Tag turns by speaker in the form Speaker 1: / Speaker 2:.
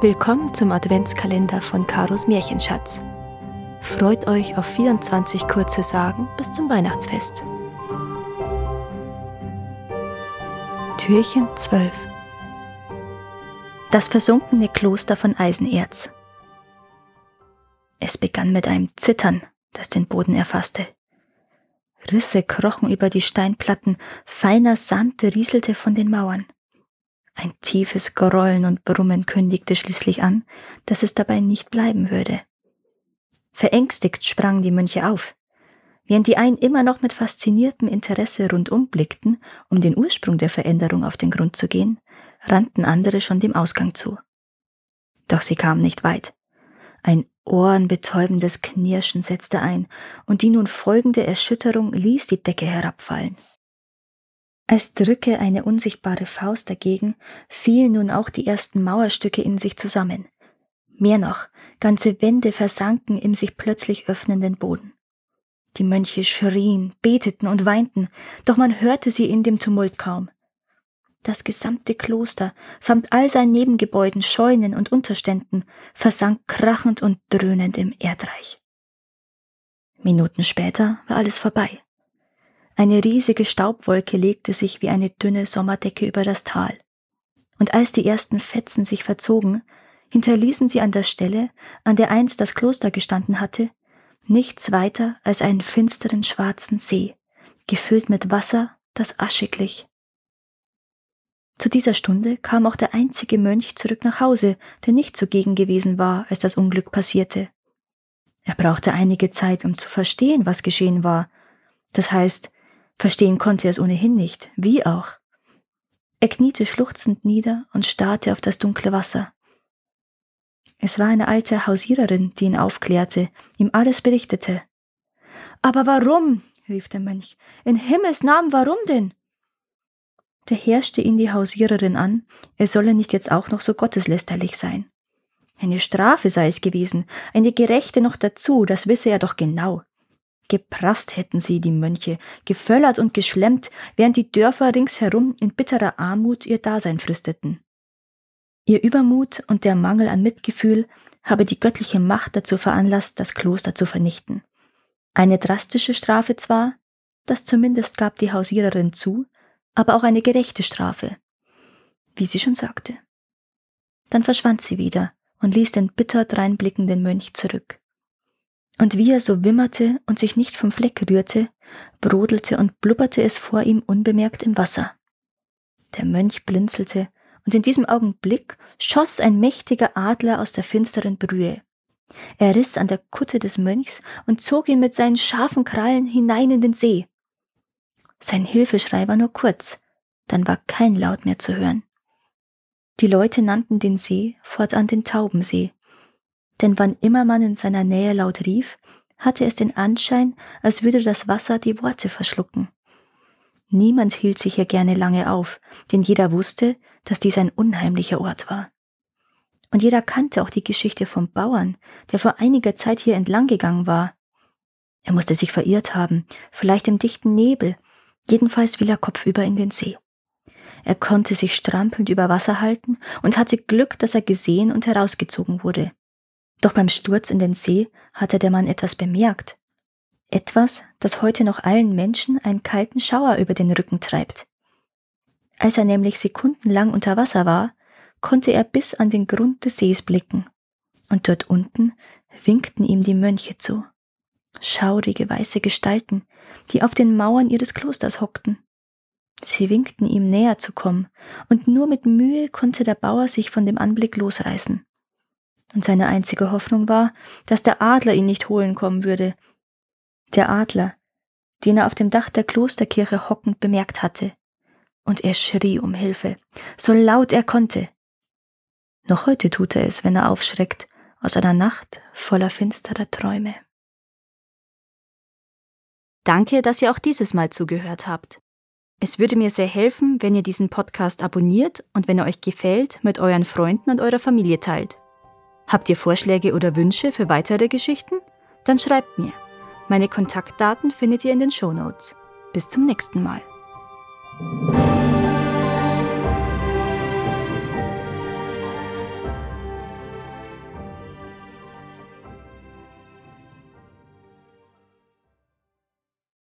Speaker 1: Willkommen zum Adventskalender von Karos Märchenschatz. Freut euch auf 24 kurze Sagen bis zum Weihnachtsfest. Türchen 12 Das versunkene Kloster von Eisenerz. Es begann mit einem Zittern, das den Boden erfasste. Risse krochen über die Steinplatten, feiner Sand rieselte von den Mauern. Ein tiefes Grollen und Brummen kündigte schließlich an, dass es dabei nicht bleiben würde. Verängstigt sprangen die Mönche auf. Während die einen immer noch mit fasziniertem Interesse rundum blickten, um den Ursprung der Veränderung auf den Grund zu gehen, rannten andere schon dem Ausgang zu. Doch sie kamen nicht weit. Ein ohrenbetäubendes Knirschen setzte ein, und die nun folgende Erschütterung ließ die Decke herabfallen. Als drücke eine unsichtbare Faust dagegen, fielen nun auch die ersten Mauerstücke in sich zusammen. Mehr noch, ganze Wände versanken im sich plötzlich öffnenden Boden. Die Mönche schrien, beteten und weinten, doch man hörte sie in dem Tumult kaum. Das gesamte Kloster, samt all seinen Nebengebäuden, Scheunen und Unterständen, versank krachend und dröhnend im Erdreich. Minuten später war alles vorbei. Eine riesige Staubwolke legte sich wie eine dünne Sommerdecke über das Tal. Und als die ersten Fetzen sich verzogen, hinterließen sie an der Stelle, an der einst das Kloster gestanden hatte, nichts weiter als einen finsteren schwarzen See, gefüllt mit Wasser, das aschig glich. Zu dieser Stunde kam auch der einzige Mönch zurück nach Hause, der nicht zugegen gewesen war, als das Unglück passierte. Er brauchte einige Zeit, um zu verstehen, was geschehen war. Das heißt, Verstehen konnte er es ohnehin nicht, wie auch. Er kniete schluchzend nieder und starrte auf das dunkle Wasser. Es war eine alte Hausiererin, die ihn aufklärte, ihm alles berichtete. Aber warum? rief der Mönch. In Himmels Namen, warum denn? Da herrschte ihn die Hausiererin an, er solle nicht jetzt auch noch so gotteslästerlich sein. Eine Strafe sei es gewesen, eine gerechte noch dazu, das wisse er doch genau. Geprasst hätten sie, die Mönche, geföllert und geschlemmt, während die Dörfer ringsherum in bitterer Armut ihr Dasein fristeten. Ihr Übermut und der Mangel an Mitgefühl habe die göttliche Macht dazu veranlasst, das Kloster zu vernichten. Eine drastische Strafe zwar, das zumindest gab die Hausiererin zu, aber auch eine gerechte Strafe, wie sie schon sagte. Dann verschwand sie wieder und ließ den bitter dreinblickenden Mönch zurück. Und wie er so wimmerte und sich nicht vom Fleck rührte, brodelte und blubberte es vor ihm unbemerkt im Wasser. Der Mönch blinzelte, und in diesem Augenblick schoss ein mächtiger Adler aus der finsteren Brühe. Er riss an der Kutte des Mönchs und zog ihn mit seinen scharfen Krallen hinein in den See. Sein Hilfeschrei war nur kurz, dann war kein Laut mehr zu hören. Die Leute nannten den See fortan den Taubensee, denn wann immer man in seiner Nähe laut rief, hatte es den Anschein, als würde das Wasser die Worte verschlucken. Niemand hielt sich hier gerne lange auf, denn jeder wusste, dass dies ein unheimlicher Ort war. Und jeder kannte auch die Geschichte vom Bauern, der vor einiger Zeit hier entlang gegangen war. Er musste sich verirrt haben, vielleicht im dichten Nebel, jedenfalls fiel er kopfüber in den See. Er konnte sich strampelnd über Wasser halten und hatte Glück, dass er gesehen und herausgezogen wurde. Doch beim Sturz in den See hatte der Mann etwas bemerkt. Etwas, das heute noch allen Menschen einen kalten Schauer über den Rücken treibt. Als er nämlich sekundenlang unter Wasser war, konnte er bis an den Grund des Sees blicken. Und dort unten winkten ihm die Mönche zu. Schaurige weiße Gestalten, die auf den Mauern ihres Klosters hockten. Sie winkten ihm näher zu kommen, und nur mit Mühe konnte der Bauer sich von dem Anblick losreißen und seine einzige Hoffnung war, dass der Adler ihn nicht holen kommen würde. Der Adler, den er auf dem Dach der Klosterkirche hockend bemerkt hatte. Und er schrie um Hilfe, so laut er konnte. Noch heute tut er es, wenn er aufschreckt aus einer Nacht voller finsterer Träume. Danke, dass ihr auch dieses Mal zugehört habt. Es würde mir sehr helfen, wenn ihr diesen Podcast abonniert und wenn er euch gefällt, mit euren Freunden und eurer Familie teilt. Habt ihr Vorschläge oder Wünsche für weitere Geschichten? Dann schreibt mir. Meine Kontaktdaten findet ihr in den Show Notes. Bis zum nächsten Mal.